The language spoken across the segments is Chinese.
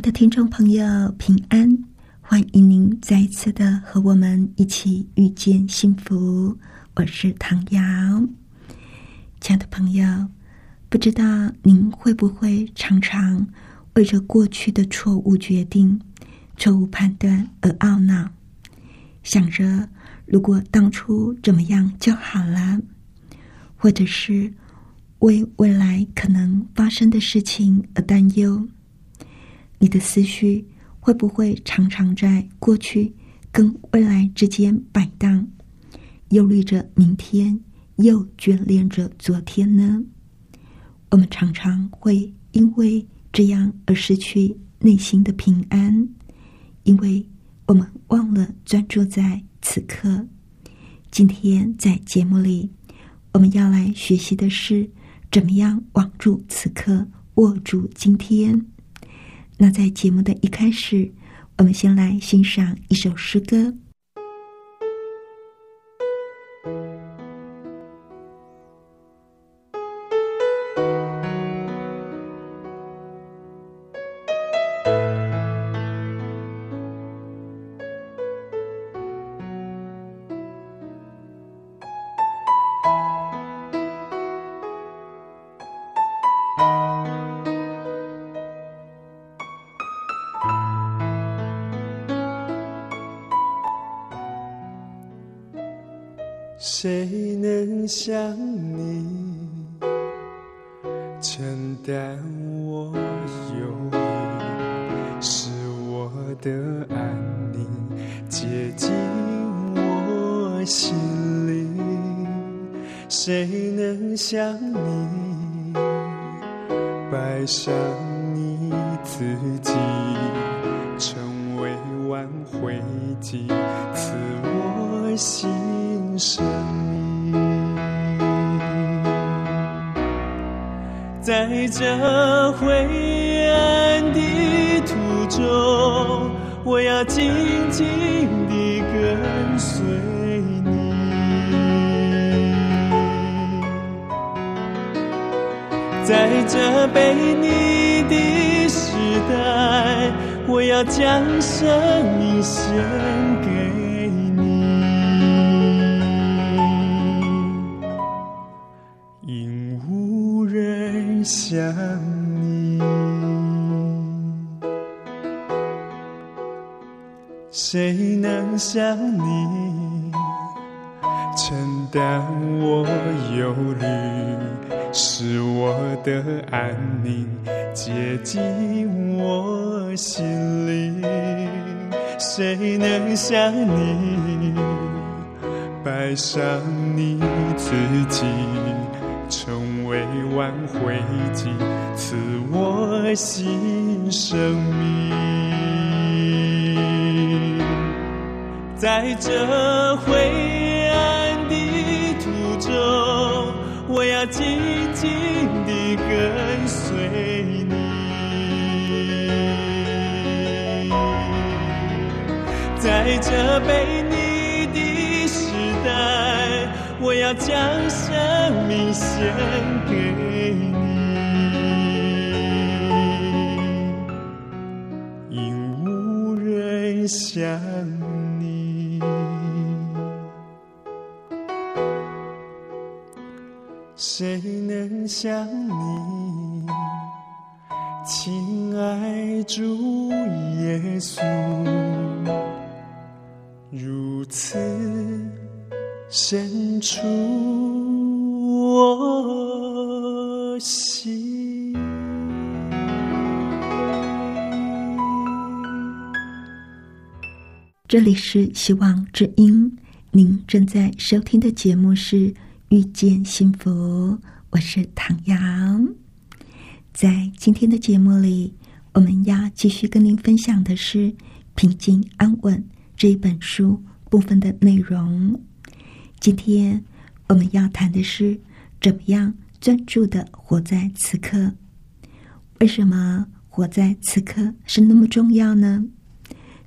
的听众朋友，平安！欢迎您再一次的和我们一起遇见幸福。我是唐瑶。亲爱的朋友，不知道您会不会常常为着过去的错误决定、错误判断而懊恼，想着如果当初怎么样就好了，或者是为未来可能发生的事情而担忧。你的思绪会不会常常在过去跟未来之间摆荡，忧虑着明天，又眷恋着昨天呢？我们常常会因为这样而失去内心的平安，因为我们忘了专注在此刻。今天在节目里，我们要来学习的是怎么样网住此刻，握住今天。那在节目的一开始，我们先来欣赏一首诗歌。谁能像你？承担我忧虑，使我的安宁。接近我心灵？谁能像你？摆上你自己，在这灰暗的途中，我要紧紧地跟随你。在这被你的时代，我要将生命献想你承担我忧虑，是我的安宁接近我心灵？谁能像你爱上你自己？成为挽回剂，赐我新生命。在这灰暗的途中，我要紧紧地跟随你。在这被你的时代，我要将生命献给你，因无人像谁能像你，亲爱主耶稣，如此深处？我心。这里是希望之音，您正在收听的节目是《遇见幸福》，我是唐阳。在今天的节目里，我们要继续跟您分享的是《平静安稳》这一本书部分的内容。今天我们要谈的是怎么样专注的活在此刻。为什么活在此刻是那么重要呢？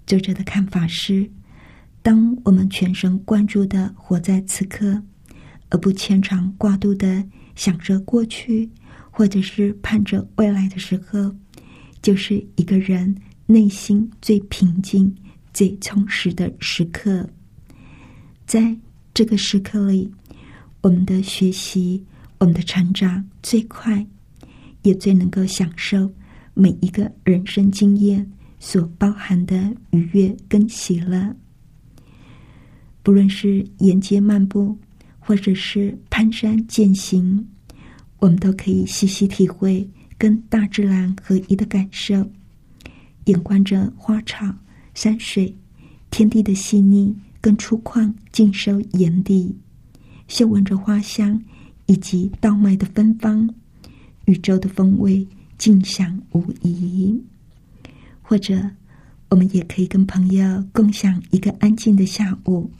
作者的看法是：当我们全神贯注的活在此刻，而不牵肠挂肚的想着过去，或者是盼着未来的时候。就是一个人内心最平静、最充实的时刻，在这个时刻里，我们的学习、我们的成长最快，也最能够享受每一个人生经验所包含的愉悦跟喜乐。不论是沿街漫步，或者是攀山践行，我们都可以细细体会。跟大自然合一的感受，眼观着花草、山水、天地的细腻跟粗犷，尽收眼底；嗅闻着花香以及稻麦的芬芳，宇宙的风味尽享无疑。或者，我们也可以跟朋友共享一个安静的下午，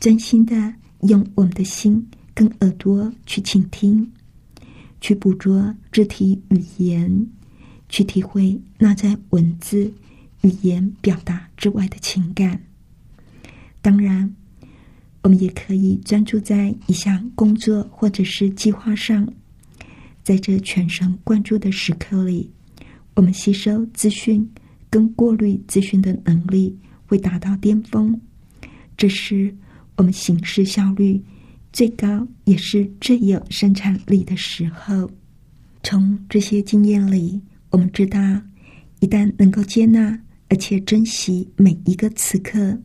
专心的用我们的心跟耳朵去倾听。去捕捉肢体语言，去体会那在文字、语言表达之外的情感。当然，我们也可以专注在一项工作或者是计划上。在这全神贯注的时刻里，我们吸收资讯跟过滤资讯的能力会达到巅峰。这是我们行事效率。最高也是最有生产力的时候。从这些经验里，我们知道，一旦能够接纳而且珍惜每一个此刻，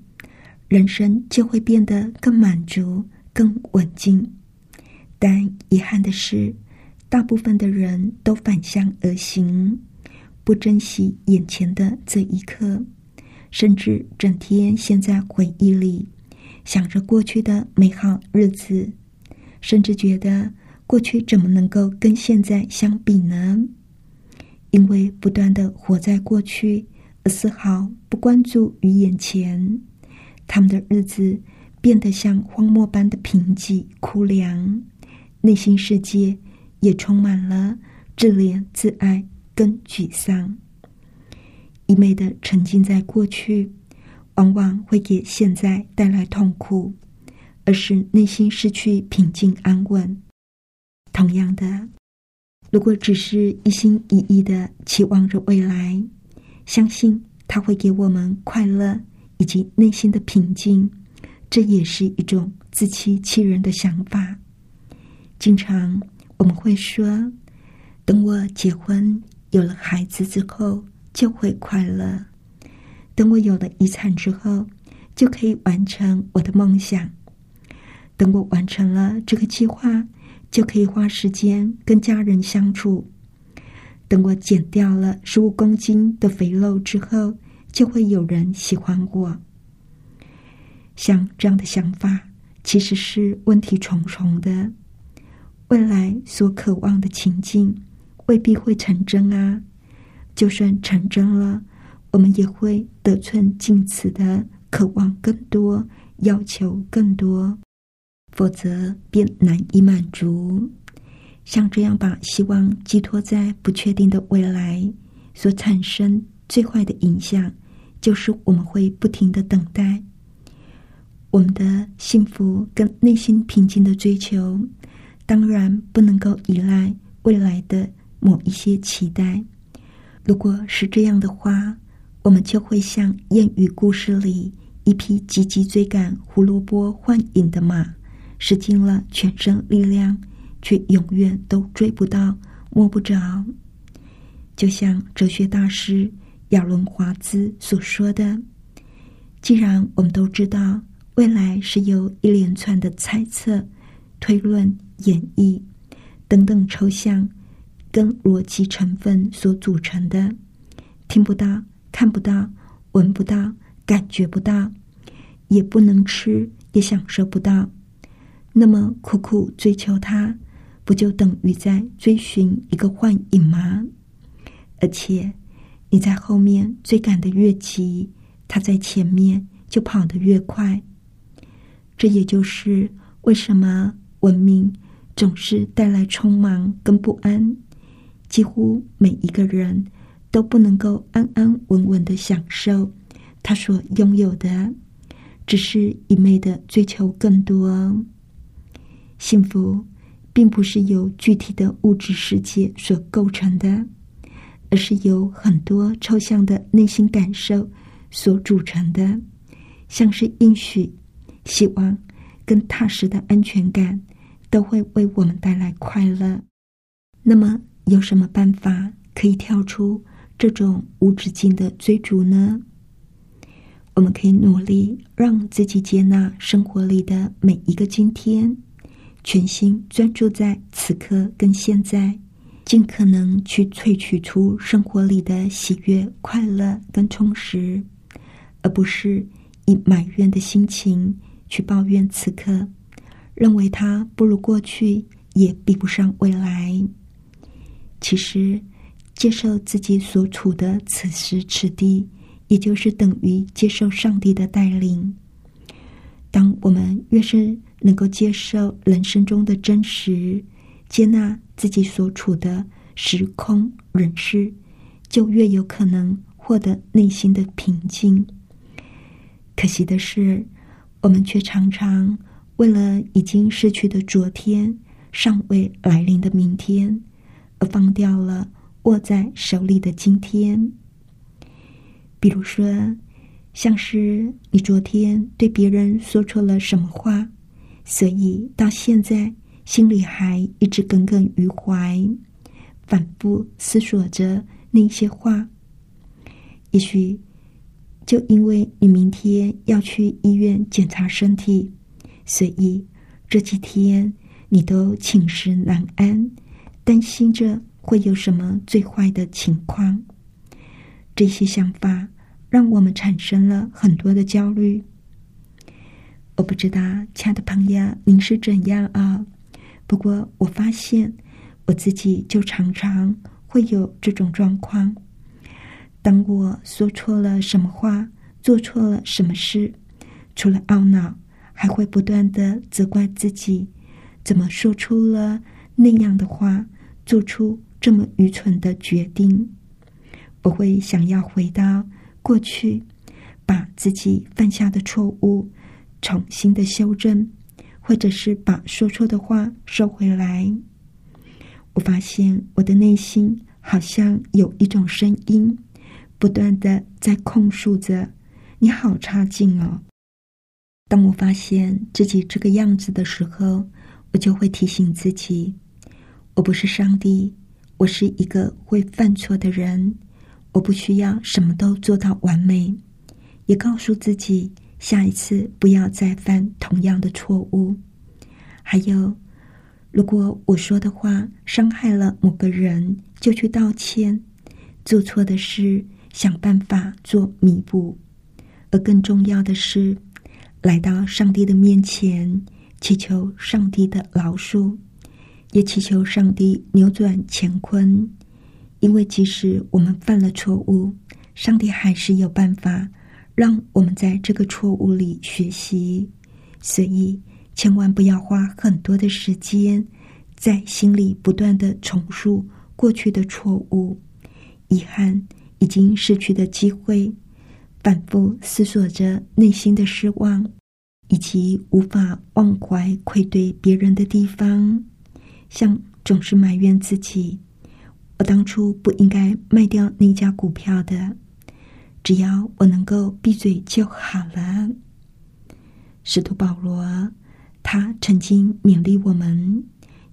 人生就会变得更满足、更稳静。但遗憾的是，大部分的人都反向而行，不珍惜眼前的这一刻，甚至整天陷在回忆里。想着过去的美好日子，甚至觉得过去怎么能够跟现在相比呢？因为不断的活在过去，而丝毫不关注于眼前，他们的日子变得像荒漠般的贫瘠枯凉，内心世界也充满了自怜自爱跟沮丧，一昧的沉浸在过去。往往会给现在带来痛苦，而是内心失去平静安稳。同样的，如果只是一心一意的期望着未来，相信他会给我们快乐以及内心的平静，这也是一种自欺欺人的想法。经常我们会说：“等我结婚有了孩子之后，就会快乐。”等我有了遗产之后，就可以完成我的梦想。等我完成了这个计划，就可以花时间跟家人相处。等我减掉了十五公斤的肥肉之后，就会有人喜欢我。像这样的想法，其实是问题重重的。未来所渴望的情境，未必会成真啊！就算成真了。我们也会得寸进尺的渴望更多，要求更多，否则便难以满足。像这样把希望寄托在不确定的未来，所产生最坏的影响，就是我们会不停的等待。我们的幸福跟内心平静的追求，当然不能够依赖未来的某一些期待。如果是这样的话，我们就会像谚语故事里一匹急急追赶胡萝卜幻影的马，使尽了全身力量，却永远都追不到、摸不着。就像哲学大师亚伦华兹所说的：“既然我们都知道未来是由一连串的猜测、推论、演绎等等抽象跟逻辑成分所组成的，听不到。”看不到，闻不到，感觉不到，也不能吃，也享受不到。那么苦苦追求它，不就等于在追寻一个幻影吗？而且，你在后面追赶的越急，他在前面就跑得越快。这也就是为什么文明总是带来匆忙跟不安，几乎每一个人都不能够安安稳稳的享受他所拥有的，只是一昧的追求更多。幸福并不是由具体的物质世界所构成的，而是由很多抽象的内心感受所组成的，像是应许。希望跟踏实的安全感都会为我们带来快乐。那么，有什么办法可以跳出这种无止境的追逐呢？我们可以努力让自己接纳生活里的每一个今天，全心专注在此刻跟现在，尽可能去萃取出生活里的喜悦、快乐跟充实，而不是以埋怨的心情。去抱怨此刻，认为它不如过去，也比不上未来。其实，接受自己所处的此时此地，也就是等于接受上帝的带领。当我们越是能够接受人生中的真实，接纳自己所处的时空人事，就越有可能获得内心的平静。可惜的是。我们却常常为了已经失去的昨天、尚未来临的明天，而放掉了握在手里的今天。比如说，像是你昨天对别人说错了什么话，所以到现在心里还一直耿耿于怀，反复思索着那些话。也许。就因为你明天要去医院检查身体，所以这几天你都寝食难安，担心着会有什么最坏的情况。这些想法让我们产生了很多的焦虑。我不知道，亲爱的朋友，您是怎样啊？不过我发现我自己就常常会有这种状况。当我说错了什么话，做错了什么事，除了懊恼，还会不断的责怪自己，怎么说出了那样的话，做出这么愚蠢的决定。我会想要回到过去，把自己犯下的错误重新的修正，或者是把说错的话收回来。我发现我的内心好像有一种声音。不断的在控诉着，你好差劲哦。当我发现自己这个样子的时候，我就会提醒自己，我不是上帝，我是一个会犯错的人，我不需要什么都做到完美。也告诉自己，下一次不要再犯同样的错误。还有，如果我说的话伤害了某个人，就去道歉。做错的事。想办法做弥补，而更重要的是，来到上帝的面前，祈求上帝的饶恕，也祈求上帝扭转乾坤。因为即使我们犯了错误，上帝还是有办法让我们在这个错误里学习。所以，千万不要花很多的时间在心里不断的重述过去的错误、遗憾。已经失去的机会，反复思索着内心的失望，以及无法忘怀愧对别人的地方，像总是埋怨自己：我当初不应该卖掉那家股票的，只要我能够闭嘴就好了。使徒保罗，他曾经勉励我们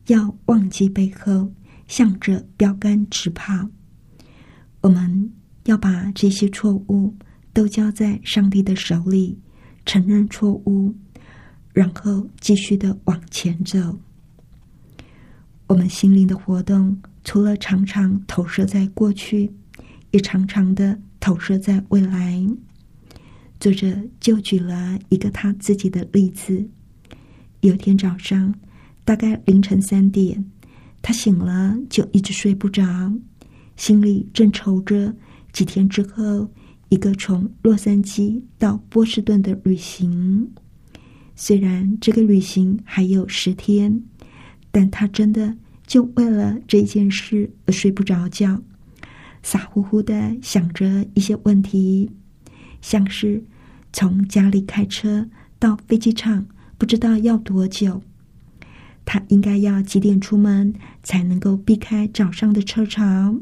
要忘记背后，向着标杆直跑。我们要把这些错误都交在上帝的手里，承认错误，然后继续的往前走。我们心灵的活动，除了常常投射在过去，也常常的投射在未来。作者就举了一个他自己的例子：有天早上，大概凌晨三点，他醒了，就一直睡不着。心里正愁着几天之后，一个从洛杉矶到波士顿的旅行。虽然这个旅行还有十天，但他真的就为了这件事而睡不着觉，傻乎乎的想着一些问题，像是从家里开车到飞机场不知道要多久，他应该要几点出门才能够避开早上的车潮，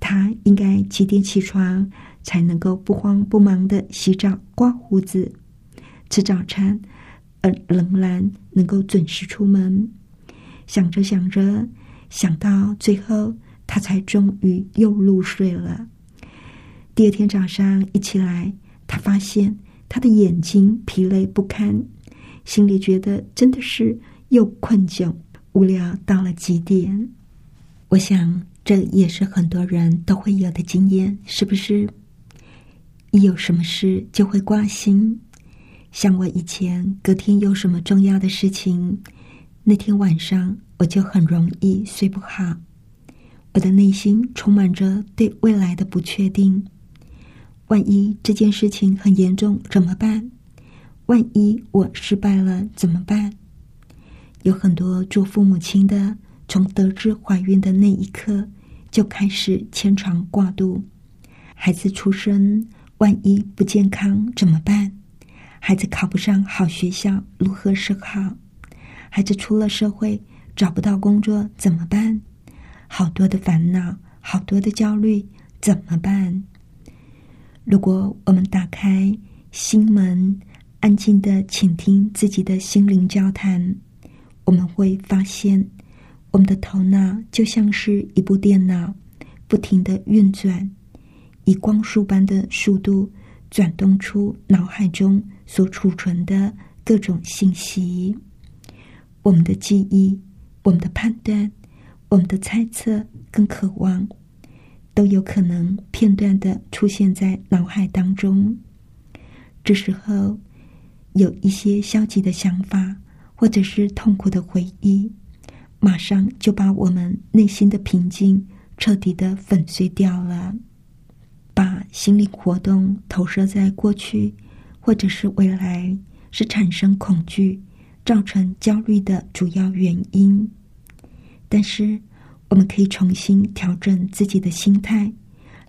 他应该几点起床才能够不慌不忙的洗澡、刮胡子、吃早餐。而仍然能够准时出门，想着想着，想到最后，他才终于又入睡了。第二天早上一起来，他发现他的眼睛疲累不堪，心里觉得真的是又困窘、无聊到了极点。我想这也是很多人都会有的经验，是不是？一有什么事就会挂心。像我以前隔天有什么重要的事情，那天晚上我就很容易睡不好。我的内心充满着对未来的不确定。万一这件事情很严重怎么办？万一我失败了怎么办？有很多做父母亲的，从得知怀孕的那一刻就开始牵肠挂肚。孩子出生，万一不健康怎么办？孩子考不上好学校，如何是好？孩子出了社会找不到工作怎么办？好多的烦恼，好多的焦虑，怎么办？如果我们打开心门，安静的倾听自己的心灵交谈，我们会发现，我们的头脑就像是一部电脑，不停的运转，以光速般的速度转动出脑海中。所储存的各种信息，我们的记忆、我们的判断、我们的猜测跟渴望，都有可能片段的出现在脑海当中。这时候，有一些消极的想法，或者是痛苦的回忆，马上就把我们内心的平静彻底的粉碎掉了，把心理活动投射在过去。或者是未来是产生恐惧、造成焦虑的主要原因，但是我们可以重新调整自己的心态，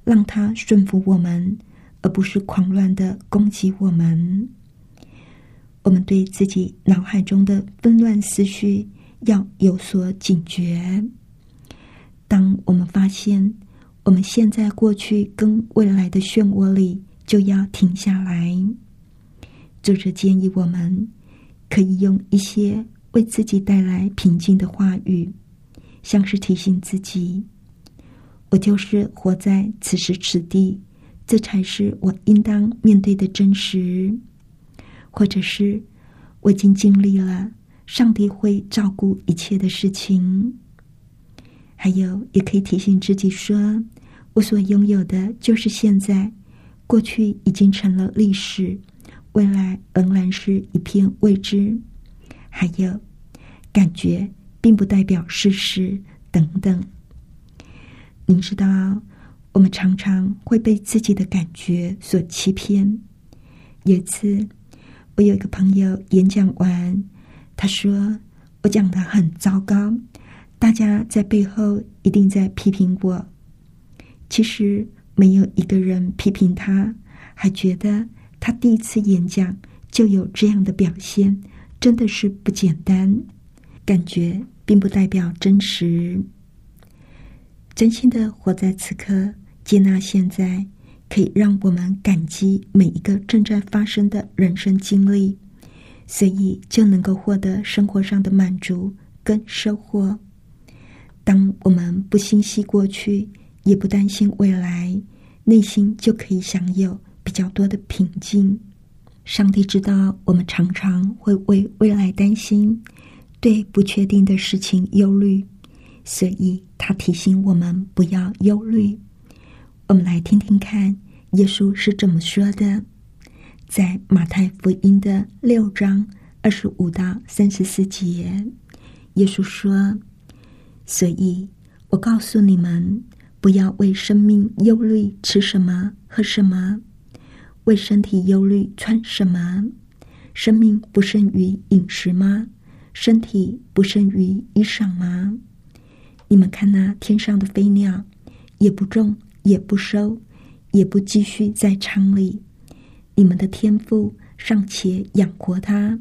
让它顺服我们，而不是狂乱的攻击我们。我们对自己脑海中的纷乱思绪要有所警觉。当我们发现我们现在、过去跟未来的漩涡里，就要停下来。作者建议我们可以用一些为自己带来平静的话语，像是提醒自己：“我就是活在此时此地，这才是我应当面对的真实。”或者是“我已经尽力了，上帝会照顾一切的事情。”还有，也可以提醒自己说：“我所拥有的就是现在，过去已经成了历史。”未来仍然是一片未知，还有感觉并不代表事实等等。您知道，我们常常会被自己的感觉所欺骗。有一次，我有一个朋友演讲完，他说我讲的很糟糕，大家在背后一定在批评我。其实没有一个人批评他，还觉得。他第一次演讲就有这样的表现，真的是不简单。感觉并不代表真实。真心的活在此刻，接纳现在，可以让我们感激每一个正在发生的人生经历，所以就能够获得生活上的满足跟收获。当我们不心系过去，也不担心未来，内心就可以享有。比较多的平静。上帝知道我们常常会为未来担心，对不确定的事情忧虑，所以他提醒我们不要忧虑。我们来听听看，耶稣是怎么说的。在马太福音的六章二十五到三十四节，耶稣说：“所以我告诉你们，不要为生命忧虑，吃什么，喝什么；为身体忧虑，穿什么。生命不胜于饮食吗？身体不胜于衣裳吗？你们看那天上的飞鸟，也不种，也不收，也不积蓄在仓里。你们的天赋尚且养活它，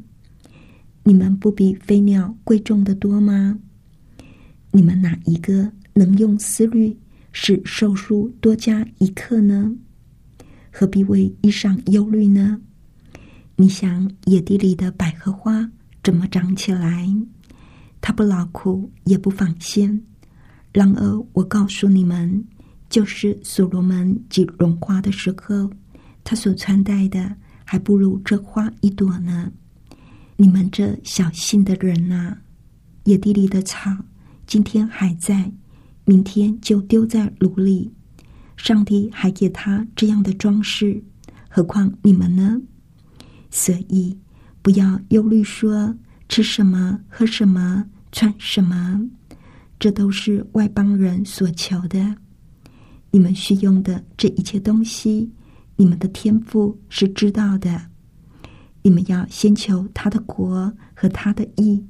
你们不比飞鸟贵重的多吗？你们哪一个能用思虑？使寿数多加一刻呢？何必为衣裳忧虑呢？你想野地里的百合花怎么长起来？它不劳苦，也不纺线。然而我告诉你们，就是所罗门及荣华的时候，他所穿戴的还不如这花一朵呢。你们这小心的人呐，野地里的草今天还在。明天就丢在炉里，上帝还给他这样的装饰，何况你们呢？所以不要忧虑，说吃什么、喝什么、穿什么，这都是外邦人所求的。你们需用的这一切东西，你们的天赋是知道的。你们要先求他的国和他的义，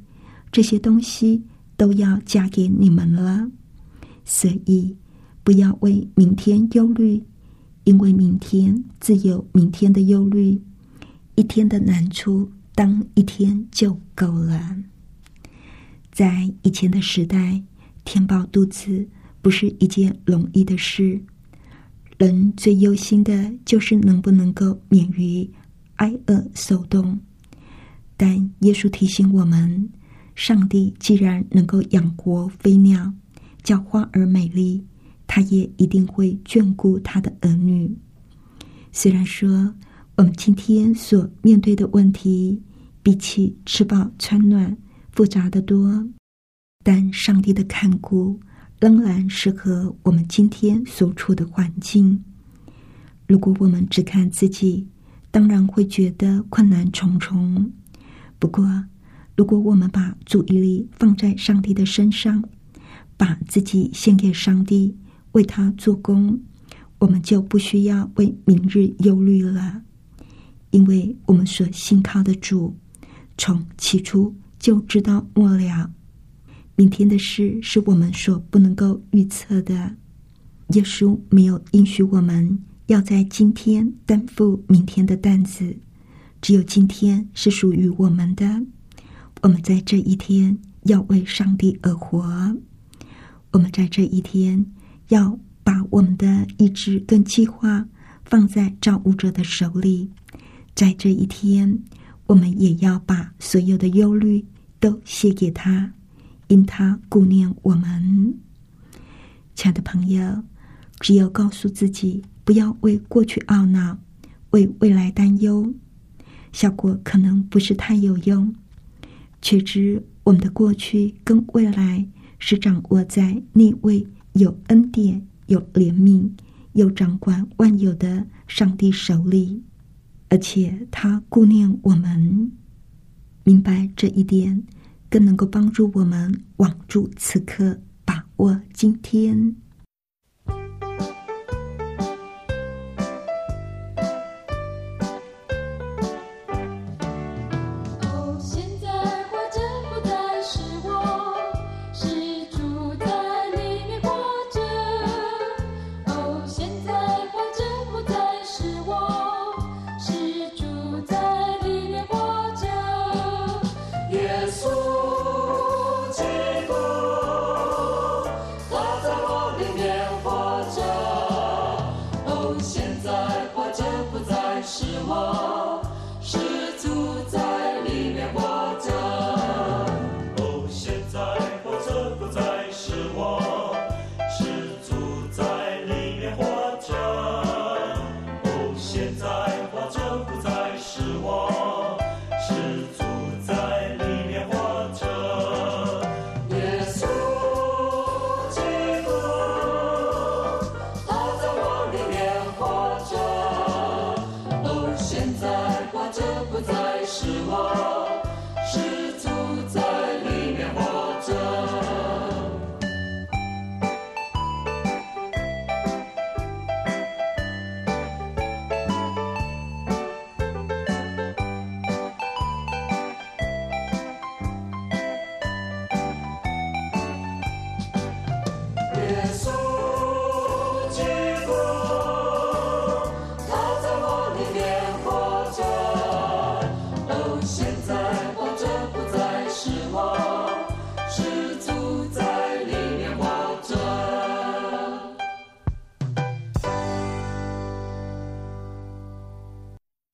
这些东西都要加给你们了。所以，不要为明天忧虑，因为明天自有明天的忧虑。一天的难处，当一天就够了。在以前的时代，填饱肚子不是一件容易的事。人最忧心的就是能不能够免于挨饿受冻。但耶稣提醒我们，上帝既然能够养活飞鸟。叫花儿美丽，他也一定会眷顾他的儿女。虽然说我们今天所面对的问题比起吃饱穿暖复杂的多，但上帝的看顾仍然适合我们今天所处的环境。如果我们只看自己，当然会觉得困难重重。不过，如果我们把注意力放在上帝的身上，把自己献给上帝，为他做工，我们就不需要为明日忧虑了，因为我们所信靠的主，从起初就知道末了。明天的事是我们所不能够预测的。耶稣没有允许我们要在今天担负明天的担子，只有今天是属于我们的。我们在这一天要为上帝而活。我们在这一天要把我们的意志跟计划放在造物者的手里，在这一天，我们也要把所有的忧虑都卸给他，因他顾念我们。亲爱的朋友，只有告诉自己不要为过去懊恼，为未来担忧，效果可能不是太有用。却知我们的过去跟未来。是掌握在那位有恩典、有怜悯、有掌管万有的上帝手里，而且他顾念我们。明白这一点，更能够帮助我们网住此刻，把握今天。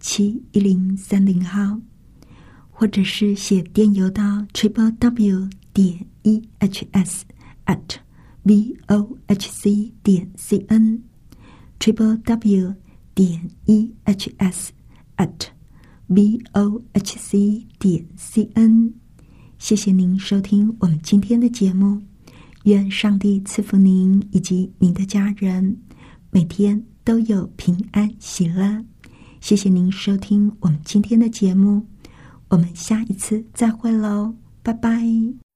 七一零三零号，或者是写电邮到 triple w 点 e h s at v o h c 点 c n triple w 点 e h s at v o h c 点 c n。谢谢您收听我们今天的节目，愿上帝赐福您以及您的家人，每天都有平安喜乐。谢谢您收听我们今天的节目，我们下一次再会喽，拜拜。